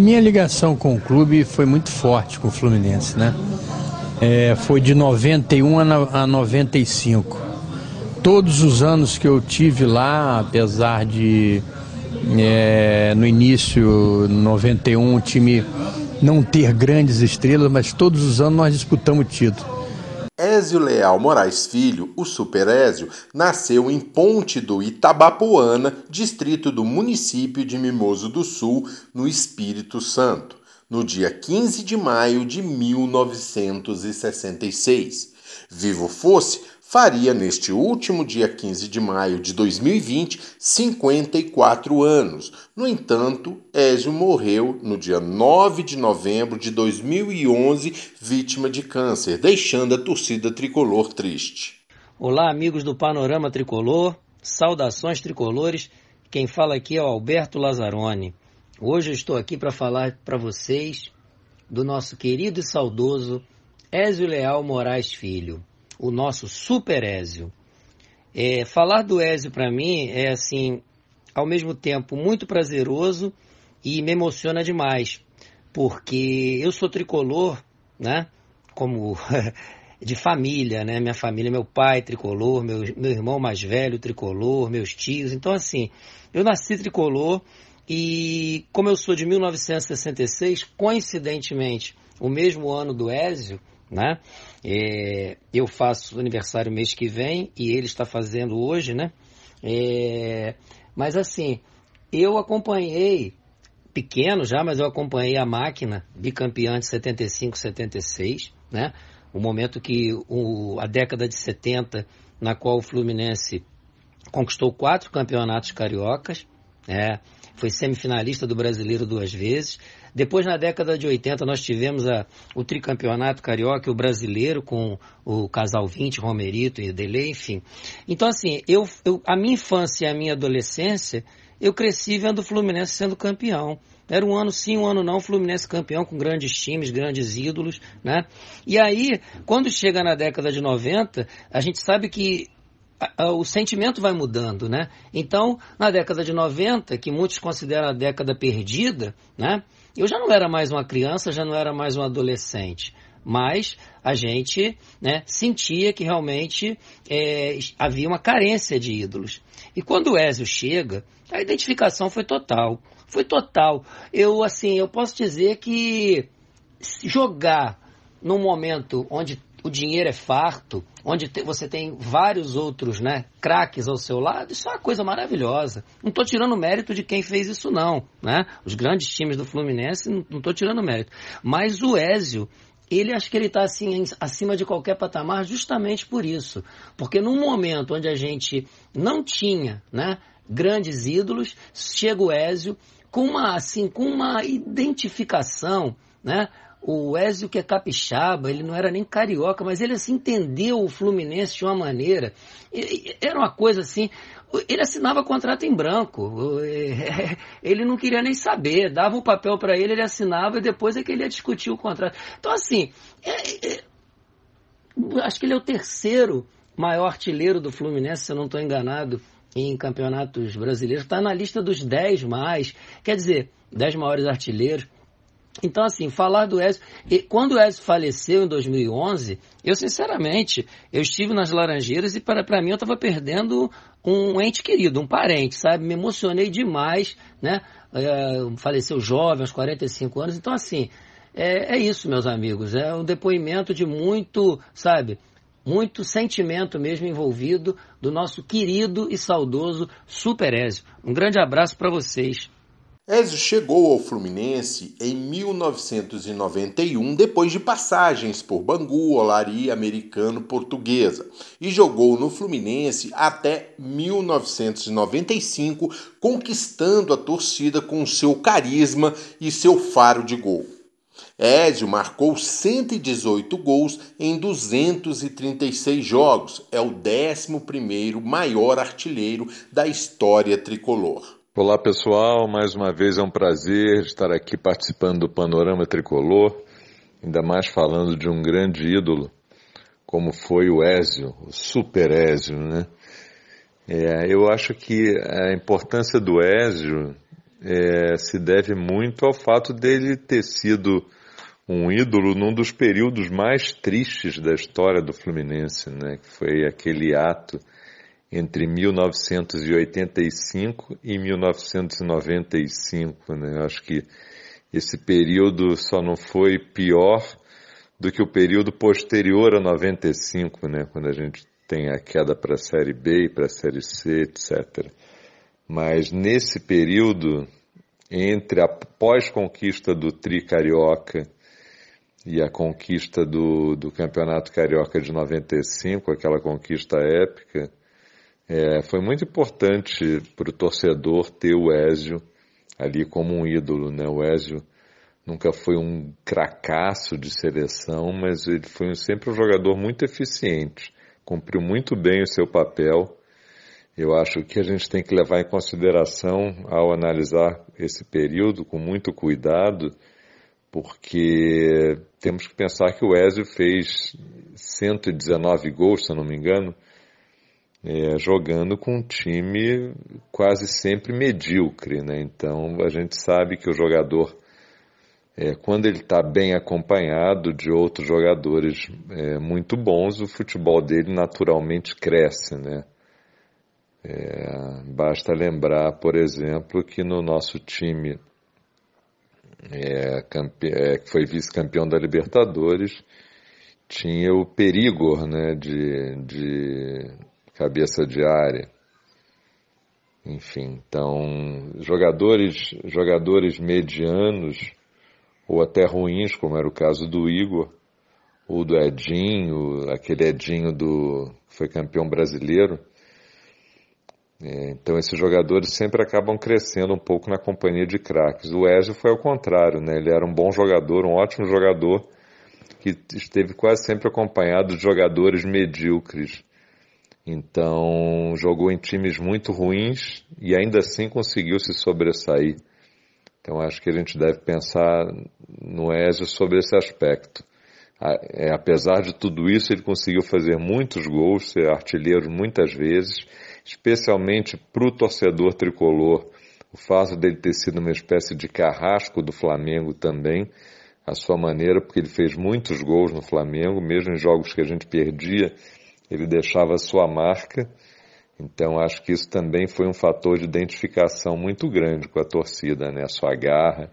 Minha ligação com o clube foi muito forte com o Fluminense, né? É, foi de 91 a 95. Todos os anos que eu tive lá, apesar de é, no início, 91, o time não ter grandes estrelas, mas todos os anos nós disputamos título. Ézio Leal Moraes Filho, o Super Ézio, nasceu em Ponte do Itabapoana, distrito do município de Mimoso do Sul, no Espírito Santo, no dia 15 de maio de 1966. Vivo fosse, faria neste último dia 15 de maio de 2020 54 anos. No entanto, Ézio morreu no dia 9 de novembro de 2011, vítima de câncer, deixando a torcida tricolor triste. Olá, amigos do Panorama Tricolor, saudações tricolores. Quem fala aqui é o Alberto Lazzaroni. Hoje eu estou aqui para falar para vocês do nosso querido e saudoso Ézio Leal Moraes Filho o nosso Super Ézio. É, falar do Ézio para mim é assim, ao mesmo tempo muito prazeroso e me emociona demais, porque eu sou tricolor, né? Como de família, né? Minha família, meu pai tricolor, meu, meu irmão mais velho tricolor, meus tios. Então, assim, eu nasci tricolor e como eu sou de 1966, coincidentemente, o mesmo ano do Ézio, né? É, eu faço aniversário mês que vem e ele está fazendo hoje, né? É, mas assim, eu acompanhei, pequeno já, mas eu acompanhei a máquina bicampeã de 75, 76, né? O momento que o, a década de 70, na qual o Fluminense conquistou quatro campeonatos cariocas, é, foi semifinalista do brasileiro duas vezes, depois, na década de 80, nós tivemos a, o tricampeonato carioca o brasileiro com o casal 20, Romerito e Dele, enfim. Então, assim, eu, eu, a minha infância e a minha adolescência, eu cresci vendo o Fluminense sendo campeão. Era um ano sim, um ano não, Fluminense campeão com grandes times, grandes ídolos, né? E aí, quando chega na década de 90, a gente sabe que o sentimento vai mudando, né? Então, na década de 90, que muitos consideram a década perdida, né? Eu já não era mais uma criança, já não era mais um adolescente, mas a gente né, sentia que realmente é, havia uma carência de ídolos. E quando o Ezio chega, a identificação foi total, foi total. Eu assim, eu posso dizer que jogar num momento onde o dinheiro é farto, onde te, você tem vários outros né, craques ao seu lado, isso é uma coisa maravilhosa. Não estou tirando mérito de quem fez isso, não. Né? Os grandes times do Fluminense, não estou tirando mérito. Mas o Ézio, ele acho que ele está assim, acima de qualquer patamar justamente por isso. Porque num momento onde a gente não tinha né, grandes ídolos, chega o Ézio com uma, assim, com uma identificação, né? o Ezio que é capixaba, ele não era nem carioca, mas ele assim entendeu o Fluminense de uma maneira. Era uma coisa assim, ele assinava contrato em branco. Ele não queria nem saber, dava o papel para ele, ele assinava e depois é que ele ia discutir o contrato. Então assim, é, é, acho que ele é o terceiro maior artilheiro do Fluminense, se eu não estou enganado, em campeonatos brasileiros. Está na lista dos 10 mais, quer dizer, 10 maiores artilheiros. Então, assim, falar do Ezio... Quando o Ezio faleceu em 2011, eu, sinceramente, eu estive nas Laranjeiras e, para, mim, eu estava perdendo um ente querido, um parente, sabe? Me emocionei demais, né? É, faleceu jovem, aos 45 anos. Então, assim, é, é isso, meus amigos. É um depoimento de muito, sabe? Muito sentimento mesmo envolvido do nosso querido e saudoso Super Ezio. Um grande abraço para vocês. Ezio chegou ao Fluminense em 1991 depois de passagens por Bangu, Olaria, Americano, Portuguesa e jogou no Fluminense até 1995, conquistando a torcida com seu carisma e seu faro de gol. Ezio marcou 118 gols em 236 jogos, é o 11º maior artilheiro da história tricolor. Olá pessoal, mais uma vez é um prazer estar aqui participando do Panorama Tricolor, ainda mais falando de um grande ídolo como foi o Ézio, o Super Ézio, né? É, eu acho que a importância do Ézio é, se deve muito ao fato dele ter sido um ídolo num dos períodos mais tristes da história do Fluminense, né? Que foi aquele ato entre 1985 e 1995, né? Eu acho que esse período só não foi pior do que o período posterior a 95, né? Quando a gente tem a queda para a Série B e para a Série C, etc. Mas nesse período, entre a pós-conquista do Tri Carioca e a conquista do, do Campeonato Carioca de 95, aquela conquista épica, é, foi muito importante para o torcedor ter o Ézio ali como um ídolo. Né? O Ézio nunca foi um cracaço de seleção, mas ele foi sempre um jogador muito eficiente cumpriu muito bem o seu papel. Eu acho que a gente tem que levar em consideração ao analisar esse período com muito cuidado, porque temos que pensar que o Ezio fez 119 gols, se eu não me engano, é, jogando com um time quase sempre medíocre, né? Então a gente sabe que o jogador é, quando ele está bem acompanhado de outros jogadores é, muito bons, o futebol dele naturalmente cresce, né? É, basta lembrar, por exemplo, que no nosso time é, é, que foi vice-campeão da Libertadores, tinha o Perigor, né, de, de cabeça de área. Enfim, então jogadores, jogadores medianos ou até ruins, como era o caso do Igor, ou do Edinho, aquele Edinho do que foi campeão brasileiro. É, então esses jogadores sempre acabam crescendo um pouco na companhia de craques. O Ezio foi ao contrário, né? Ele era um bom jogador, um ótimo jogador, que esteve quase sempre acompanhado de jogadores medíocres. Então jogou em times muito ruins e ainda assim conseguiu se sobressair. Então acho que a gente deve pensar no Ezio sobre esse aspecto. É, apesar de tudo isso, ele conseguiu fazer muitos gols, ser artilheiro muitas vezes, especialmente para o torcedor tricolor. O fato dele ter sido uma espécie de carrasco do Flamengo também, a sua maneira, porque ele fez muitos gols no Flamengo, mesmo em jogos que a gente perdia, ele deixava a sua marca então acho que isso também foi um fator de identificação muito grande com a torcida, né? A sua garra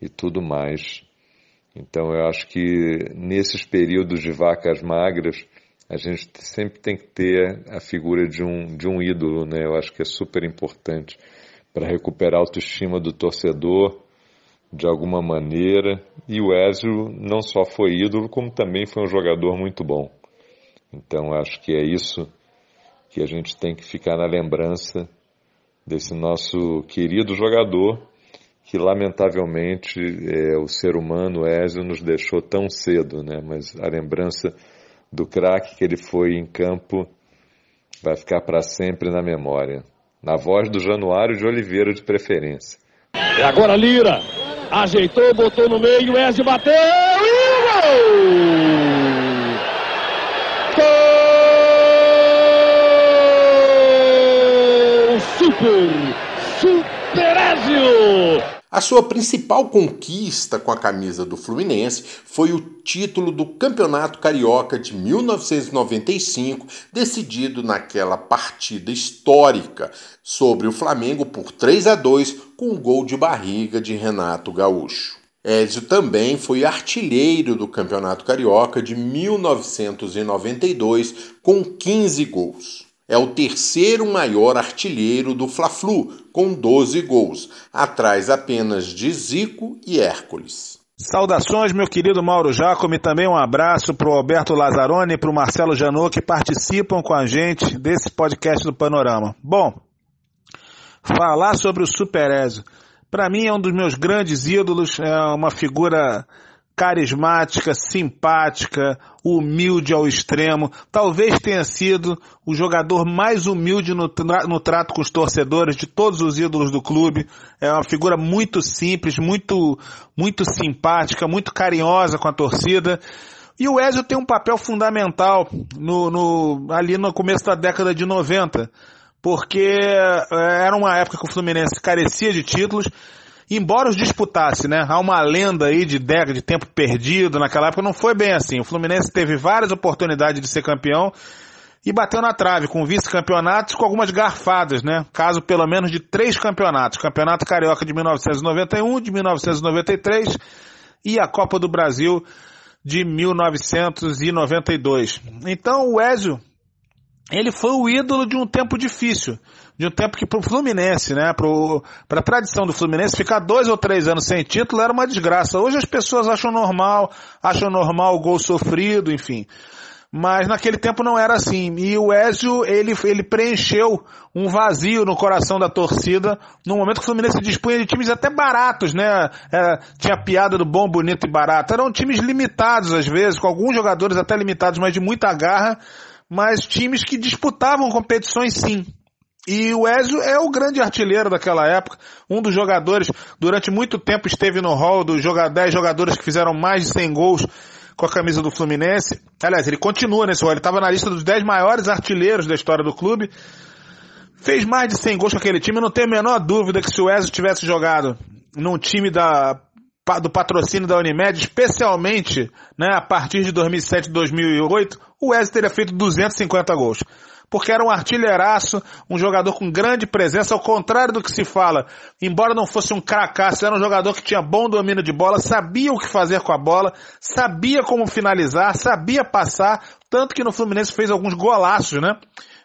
e tudo mais. Então eu acho que nesses períodos de vacas magras a gente sempre tem que ter a figura de um, de um ídolo, né? Eu acho que é super importante para recuperar a autoestima do torcedor de alguma maneira. E o Ezio não só foi ídolo, como também foi um jogador muito bom. Então acho que é isso que a gente tem que ficar na lembrança desse nosso querido jogador que lamentavelmente é, o ser humano Ezio nos deixou tão cedo, né? Mas a lembrança do craque que ele foi em campo vai ficar para sempre na memória. Na voz do Januário de Oliveira de preferência. E agora Lira ajeitou, botou no meio, Ezio bateu e gol! Superésio! A sua principal conquista com a camisa do Fluminense foi o título do Campeonato Carioca de 1995, decidido naquela partida histórica sobre o Flamengo por 3 a 2 com o um gol de barriga de Renato Gaúcho. Ézio também foi artilheiro do Campeonato Carioca de 1992 com 15 gols é o terceiro maior artilheiro do Fla-Flu, com 12 gols, atrás apenas de Zico e Hércules. Saudações, meu querido Mauro Jacome, também um abraço para o Alberto Lazzaroni e para o Marcelo Janot que participam com a gente desse podcast do Panorama. Bom, falar sobre o Super. Para mim é um dos meus grandes ídolos, é uma figura carismática, simpática, humilde ao extremo. Talvez tenha sido o jogador mais humilde no, tra no, trato com os torcedores de todos os ídolos do clube. É uma figura muito simples, muito, muito simpática, muito carinhosa com a torcida. E o Ezio tem um papel fundamental no, no, ali no começo da década de 90 porque é, era uma época que o Fluminense carecia de títulos, embora os disputasse, né? Há uma lenda aí de década de tempo perdido naquela época, não foi bem assim. O Fluminense teve várias oportunidades de ser campeão e bateu na trave com vice-campeonatos com algumas garfadas, né? Caso pelo menos de três campeonatos: Campeonato Carioca de 1991, de 1993 e a Copa do Brasil de 1992. Então o Ezio, ele foi o ídolo de um tempo difícil, de um tempo que para o Fluminense, né, para a tradição do Fluminense, ficar dois ou três anos sem título era uma desgraça. Hoje as pessoas acham normal, acham normal o gol sofrido, enfim mas naquele tempo não era assim. E o Ezio, ele, ele preencheu um vazio no coração da torcida, no momento que o Fluminense dispunha de times até baratos, né? Era, tinha piada do bom, bonito e barato. Eram times limitados às vezes, com alguns jogadores até limitados, mas de muita garra, mas times que disputavam competições sim. E o Ezio é o grande artilheiro daquela época, um dos jogadores, durante muito tempo esteve no hall dos 10 jogadores que fizeram mais de 100 gols com a camisa do Fluminense. Aliás, ele continua nesse rol, ele estava na lista dos 10 maiores artilheiros da história do clube. Fez mais de 100 gols com aquele time, não tenho a menor dúvida que se o Ezio tivesse jogado num time da, do patrocínio da Unimed, especialmente né, a partir de 2007 e 2008, o Ezio teria feito 250 gols porque era um artilheiraço, um jogador com grande presença, ao contrário do que se fala. Embora não fosse um cracaço, era um jogador que tinha bom domínio de bola, sabia o que fazer com a bola, sabia como finalizar, sabia passar, tanto que no Fluminense fez alguns golaços, né?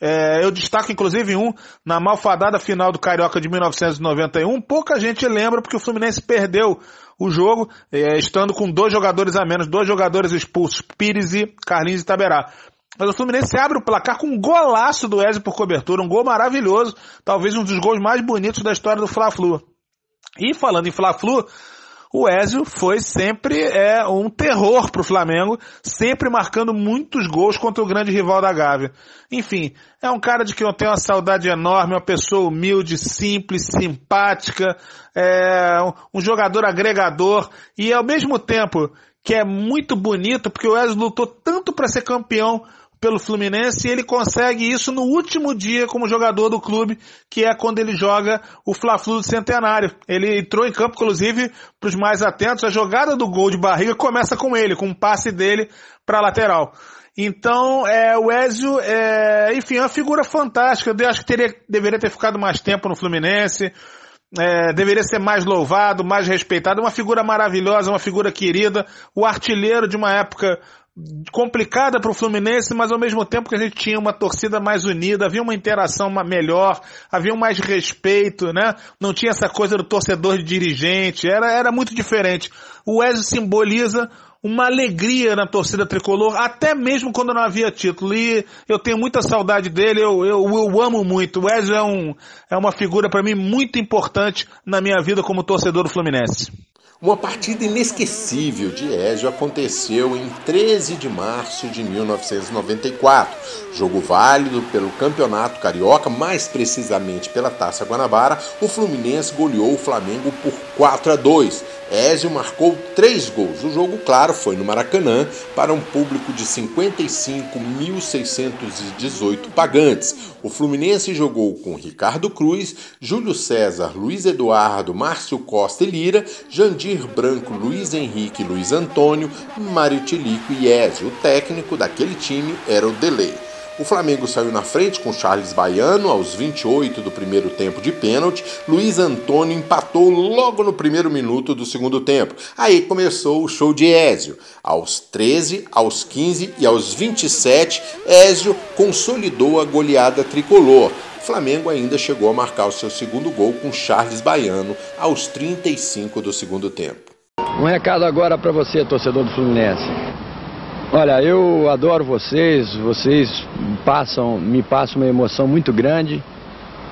É, eu destaco inclusive um na malfadada final do Carioca de 1991. Pouca gente lembra porque o Fluminense perdeu o jogo, é, estando com dois jogadores a menos, dois jogadores expulsos, Pires e Carlinhos e Taberá. Mas o Fluminense abre o placar com um golaço do Ezio por cobertura, um gol maravilhoso, talvez um dos gols mais bonitos da história do Fla-Flu. E falando em Fla-Flu, o Ezio foi sempre é, um terror para o Flamengo, sempre marcando muitos gols contra o grande rival da Gávea. Enfim, é um cara de quem eu tenho uma saudade enorme, uma pessoa humilde, simples, simpática, é, um jogador agregador e ao mesmo tempo que é muito bonito, porque o Ezio lutou tanto para ser campeão pelo Fluminense e ele consegue isso no último dia como jogador do clube, que é quando ele joga o Fla-Flu do Centenário. Ele entrou em campo, inclusive, para os mais atentos, a jogada do gol de barriga começa com ele, com um passe dele para a lateral. Então, é, o Ezio, é, enfim, é uma figura fantástica. Eu acho que teria, deveria ter ficado mais tempo no Fluminense. É, deveria ser mais louvado, mais respeitado. Uma figura maravilhosa, uma figura querida. O artilheiro de uma época complicada para o Fluminense, mas ao mesmo tempo que a gente tinha uma torcida mais unida, havia uma interação melhor, havia um mais respeito, né? Não tinha essa coisa do torcedor de dirigente, era, era muito diferente. O Wesley simboliza uma alegria na torcida tricolor, até mesmo quando não havia título. E eu tenho muita saudade dele, eu, eu, eu amo muito. O Wesley é, um, é uma figura para mim muito importante na minha vida como torcedor do Fluminense. Uma partida inesquecível de Ezio aconteceu em 13 de março de 1994. Jogo válido pelo Campeonato Carioca, mais precisamente pela Taça Guanabara, o Fluminense goleou o Flamengo por 4 a 2. Ezio marcou três gols. O jogo, claro, foi no Maracanã para um público de 55.618 pagantes. O Fluminense jogou com Ricardo Cruz, Júlio César, Luiz Eduardo, Márcio Costa e Lira, Jandir Branco, Luiz Henrique, Luiz Antônio, Mário Tilico e Ezio. O técnico daquele time era o Delay. O Flamengo saiu na frente com Charles Baiano aos 28 do primeiro tempo de pênalti. Luiz Antônio empatou logo no primeiro minuto do segundo tempo. Aí começou o show de Ézio. Aos 13, aos 15 e aos 27, Ézio consolidou a goleada tricolor. O Flamengo ainda chegou a marcar o seu segundo gol com Charles Baiano aos 35 do segundo tempo. Um recado agora para você, torcedor do Fluminense. Olha, eu adoro vocês, vocês passam, me passam uma emoção muito grande.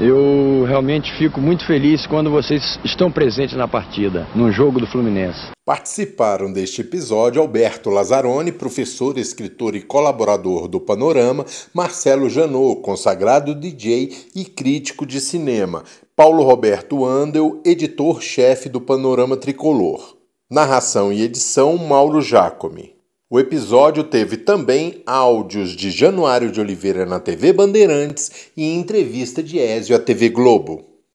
Eu realmente fico muito feliz quando vocês estão presentes na partida, no jogo do Fluminense. Participaram deste episódio Alberto Lazzaroni, professor, escritor e colaborador do Panorama, Marcelo Janot, consagrado DJ e crítico de cinema, Paulo Roberto Andel, editor-chefe do Panorama Tricolor. Narração e edição Mauro Jacome. O episódio teve também áudios de Januário de Oliveira na TV Bandeirantes e entrevista de Ézio à TV Globo.